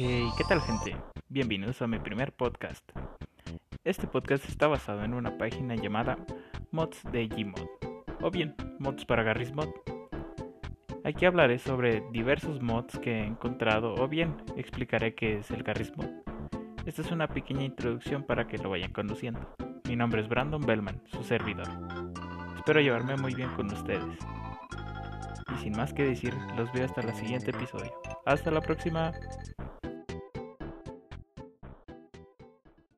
Hey, ¿qué tal gente? Bienvenidos a mi primer podcast. Este podcast está basado en una página llamada Mods de Gmod, o bien Mods para Garry's Mod. Aquí hablaré sobre diversos mods que he encontrado, o bien explicaré qué es el Garry's Mod. Esta es una pequeña introducción para que lo vayan conociendo. Mi nombre es Brandon Bellman, su servidor. Espero llevarme muy bien con ustedes. Y sin más que decir, los veo hasta el siguiente episodio. Hasta la próxima.